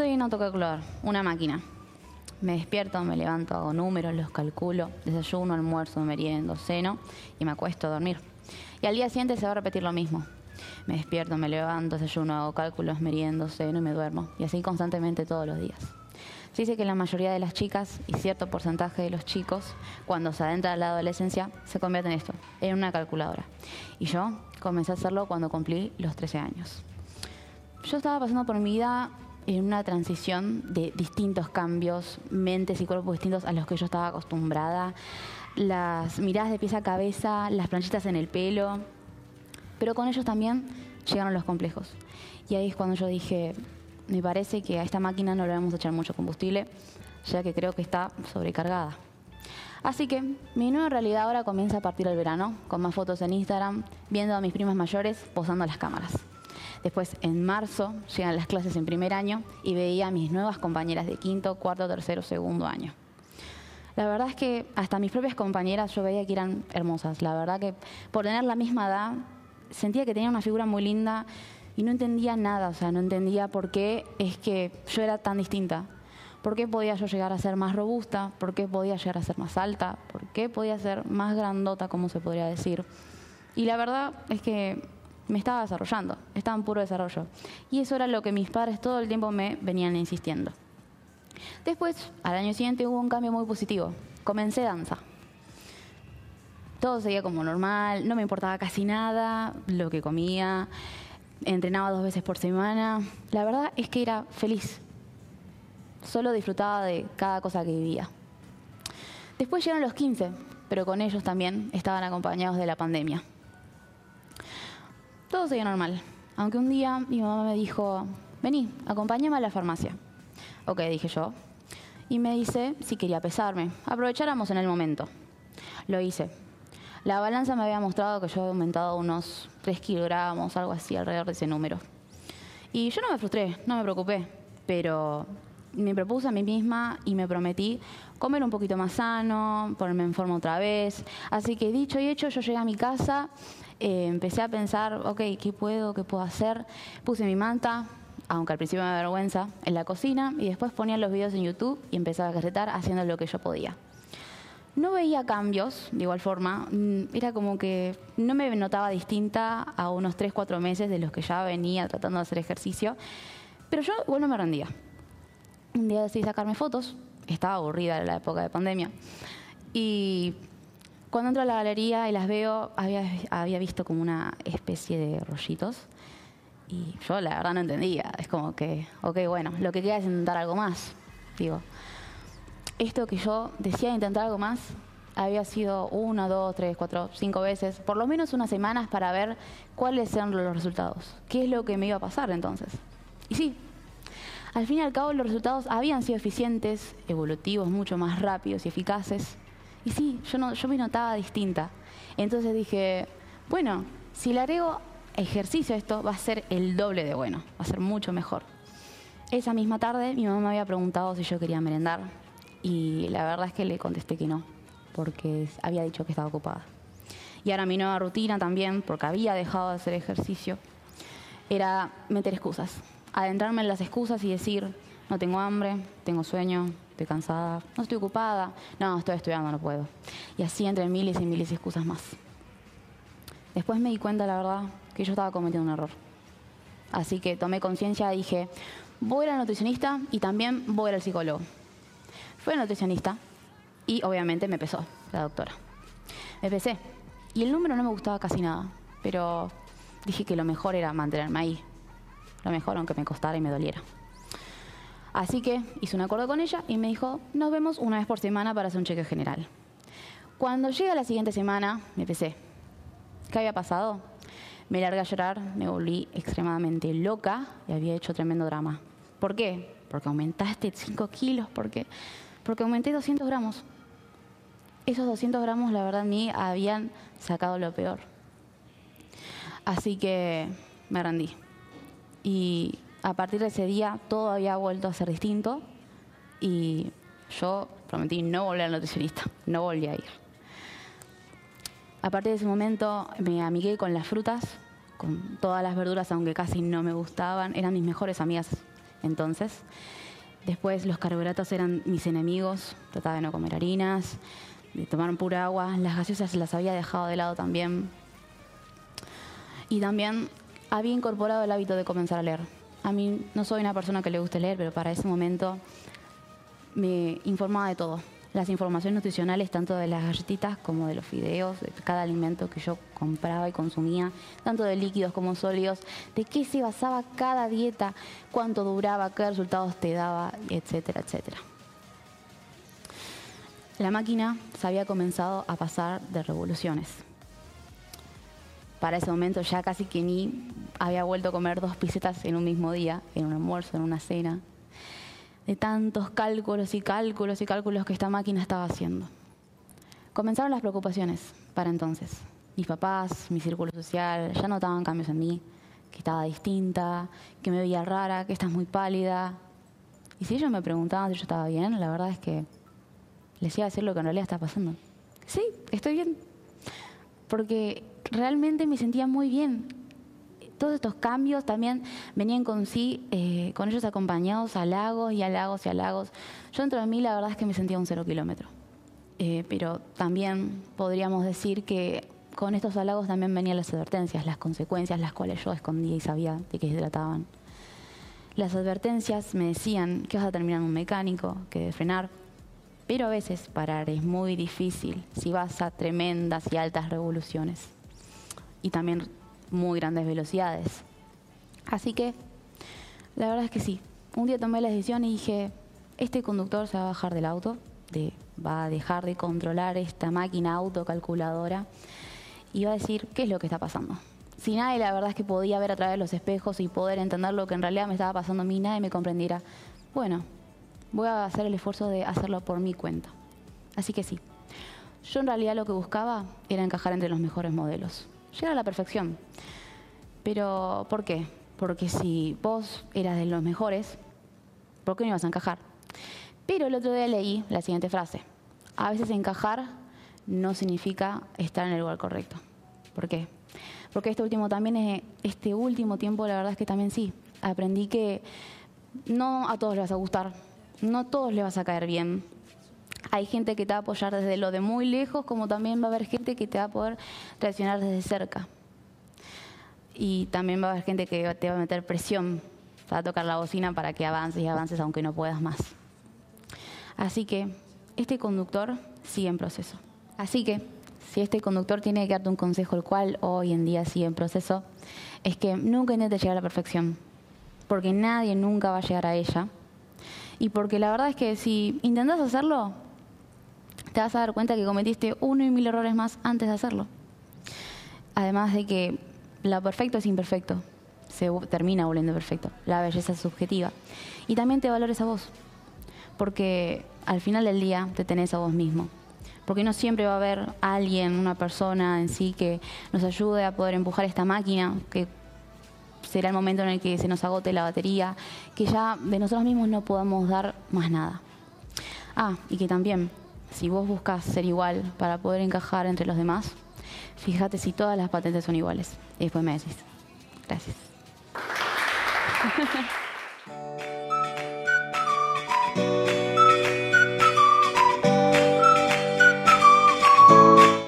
soy un autocalculador, una máquina. Me despierto, me levanto, hago números, los calculo, desayuno, almuerzo, meriendo, ceno y me acuesto a dormir. Y al día siguiente se va a repetir lo mismo. Me despierto, me levanto, desayuno, hago cálculos, meriendo, ceno y me duermo. Y así constantemente todos los días. Se dice que la mayoría de las chicas y cierto porcentaje de los chicos, cuando se adentra a la adolescencia, se convierten en esto, en una calculadora. Y yo comencé a hacerlo cuando cumplí los 13 años. Yo estaba pasando por mi vida en una transición de distintos cambios, mentes y cuerpos distintos a los que yo estaba acostumbrada, las miradas de pies a cabeza, las planchitas en el pelo, pero con ellos también llegaron los complejos. Y ahí es cuando yo dije, me parece que a esta máquina no le vamos a echar mucho combustible, ya que creo que está sobrecargada. Así que mi nueva realidad ahora comienza a partir del verano, con más fotos en Instagram, viendo a mis primas mayores posando las cámaras. Después, en marzo, llegan las clases en primer año y veía a mis nuevas compañeras de quinto, cuarto, tercero, segundo año. La verdad es que hasta mis propias compañeras yo veía que eran hermosas. La verdad que por tener la misma edad, sentía que tenía una figura muy linda y no entendía nada, o sea, no entendía por qué es que yo era tan distinta. ¿Por qué podía yo llegar a ser más robusta? ¿Por qué podía llegar a ser más alta? ¿Por qué podía ser más grandota, como se podría decir? Y la verdad es que me estaba desarrollando, estaba en puro desarrollo. Y eso era lo que mis padres todo el tiempo me venían insistiendo. Después, al año siguiente hubo un cambio muy positivo. Comencé danza. Todo seguía como normal, no me importaba casi nada lo que comía, entrenaba dos veces por semana. La verdad es que era feliz. Solo disfrutaba de cada cosa que vivía. Después llegaron los 15, pero con ellos también estaban acompañados de la pandemia. Todo seguía normal, aunque un día mi mamá me dijo, vení, acompáñame a la farmacia. Ok, dije yo. Y me dice si quería pesarme. Aprovecháramos en el momento. Lo hice. La balanza me había mostrado que yo había aumentado unos 3 kilogramos, algo así, alrededor de ese número. Y yo no me frustré, no me preocupé, pero me propuse a mí misma y me prometí comer un poquito más sano, ponerme en forma otra vez. Así que dicho y hecho, yo llegué a mi casa eh, empecé a pensar, ok, ¿qué puedo, qué puedo hacer? Puse mi manta, aunque al principio me da vergüenza, en la cocina y después ponía los videos en YouTube y empezaba a caretar haciendo lo que yo podía. No veía cambios, de igual forma, mm, era como que no me notaba distinta a unos 3, 4 meses de los que ya venía tratando de hacer ejercicio, pero yo igual no me rendía. Un día decidí sacarme fotos, estaba aburrida en la época de pandemia, y cuando entro a la galería y las veo, había, había visto como una especie de rollitos. Y yo la verdad no entendía. Es como que, ok, bueno, lo que queda es intentar algo más. Digo, esto que yo decía intentar algo más, había sido una, dos, tres, cuatro, cinco veces, por lo menos unas semanas para ver cuáles eran los resultados. ¿Qué es lo que me iba a pasar entonces? Y sí, al fin y al cabo los resultados habían sido eficientes, evolutivos, mucho más rápidos y eficaces. Y sí, yo, no, yo me notaba distinta. Entonces dije, bueno, si le agrego ejercicio a esto, va a ser el doble de bueno, va a ser mucho mejor. Esa misma tarde mi mamá me había preguntado si yo quería merendar y la verdad es que le contesté que no, porque había dicho que estaba ocupada. Y ahora mi nueva rutina también, porque había dejado de hacer ejercicio, era meter excusas, adentrarme en las excusas y decir, no tengo hambre, tengo sueño, estoy cansada, no estoy ocupada, no, estoy estudiando, no puedo. Y así entre miles y miles de excusas más. Después me di cuenta, la verdad, que yo estaba cometiendo un error. Así que tomé conciencia y dije, voy a ir al nutricionista y también voy a ir al psicólogo. Fui al nutricionista y obviamente me pesó la doctora. Me pesé y el número no me gustaba casi nada, pero dije que lo mejor era mantenerme ahí. Lo mejor aunque me costara y me doliera. Así que hice un acuerdo con ella y me dijo, nos vemos una vez por semana para hacer un cheque general. Cuando llega la siguiente semana, me pesé. ¿Qué había pasado? Me largué a llorar, me volví extremadamente loca y había hecho tremendo drama. ¿Por qué? Porque aumentaste 5 kilos, porque, porque aumenté 200 gramos. Esos 200 gramos, la verdad, a habían sacado lo peor. Así que me rendí. Y a partir de ese día todo había vuelto a ser distinto y yo prometí no volver al nutricionista, no volví a ir. A partir de ese momento me amigué con las frutas, con todas las verduras, aunque casi no me gustaban, eran mis mejores amigas entonces. Después los carbohidratos eran mis enemigos, trataba de no comer harinas, de tomar pura agua, las gaseosas las había dejado de lado también. Y también había incorporado el hábito de comenzar a leer. A mí no soy una persona que le guste leer, pero para ese momento me informaba de todo. Las informaciones nutricionales, tanto de las galletitas como de los fideos, de cada alimento que yo compraba y consumía, tanto de líquidos como sólidos, de qué se basaba cada dieta, cuánto duraba, qué resultados te daba, etcétera, etcétera. La máquina se había comenzado a pasar de revoluciones. Para ese momento ya casi que ni había vuelto a comer dos pisetas en un mismo día, en un almuerzo, en una cena, de tantos cálculos y cálculos y cálculos que esta máquina estaba haciendo. Comenzaron las preocupaciones para entonces. Mis papás, mi círculo social, ya notaban cambios en mí, que estaba distinta, que me veía rara, que estás muy pálida. Y si ellos me preguntaban si yo estaba bien, la verdad es que les iba a decir lo que en realidad está pasando. Sí, estoy bien. Porque realmente me sentía muy bien todos estos cambios también venían con sí, eh, con ellos acompañados a lagos y a lagos y a lagos. Yo dentro de mí la verdad es que me sentía un cero kilómetro. Eh, pero también podríamos decir que con estos halagos también venían las advertencias, las consecuencias, las cuales yo escondía y sabía de qué se trataban. Las advertencias me decían que vas a terminar en un mecánico, que de frenar, pero a veces parar es muy difícil si vas a tremendas y altas revoluciones. Y también muy grandes velocidades. Así que, la verdad es que sí. Un día tomé la decisión y dije, este conductor se va a bajar del auto, va a dejar de controlar esta máquina autocalculadora y va a decir qué es lo que está pasando. Si nadie la verdad es que podía ver a través de los espejos y poder entender lo que en realidad me estaba pasando a mí, nadie me comprendiera. Bueno, voy a hacer el esfuerzo de hacerlo por mi cuenta. Así que sí, yo en realidad lo que buscaba era encajar entre los mejores modelos llegar a la perfección. Pero, ¿por qué? Porque si vos eras de los mejores, ¿por qué no ibas a encajar? Pero el otro día leí la siguiente frase. A veces encajar no significa estar en el lugar correcto. ¿Por qué? Porque este último también, este último tiempo, la verdad es que también sí. Aprendí que no a todos les vas a gustar, no a todos les vas a caer bien, hay gente que te va a apoyar desde lo de muy lejos, como también va a haber gente que te va a poder reaccionar desde cerca. Y también va a haber gente que te va a meter presión, para tocar la bocina para que avances y avances aunque no puedas más. Así que este conductor sigue en proceso. Así que si este conductor tiene que darte un consejo, el cual hoy en día sigue en proceso, es que nunca intentes llegar a la perfección, porque nadie nunca va a llegar a ella. Y porque la verdad es que si intentas hacerlo, te vas a dar cuenta que cometiste uno y mil errores más antes de hacerlo. Además de que lo perfecto es imperfecto, se termina volviendo perfecto. La belleza es subjetiva. Y también te valores a vos, porque al final del día te tenés a vos mismo. Porque no siempre va a haber alguien, una persona en sí que nos ayude a poder empujar esta máquina, que será el momento en el que se nos agote la batería, que ya de nosotros mismos no podamos dar más nada. Ah, y que también si vos buscas ser igual para poder encajar entre los demás, fíjate si todas las patentes son iguales. Y después me decís. Gracias.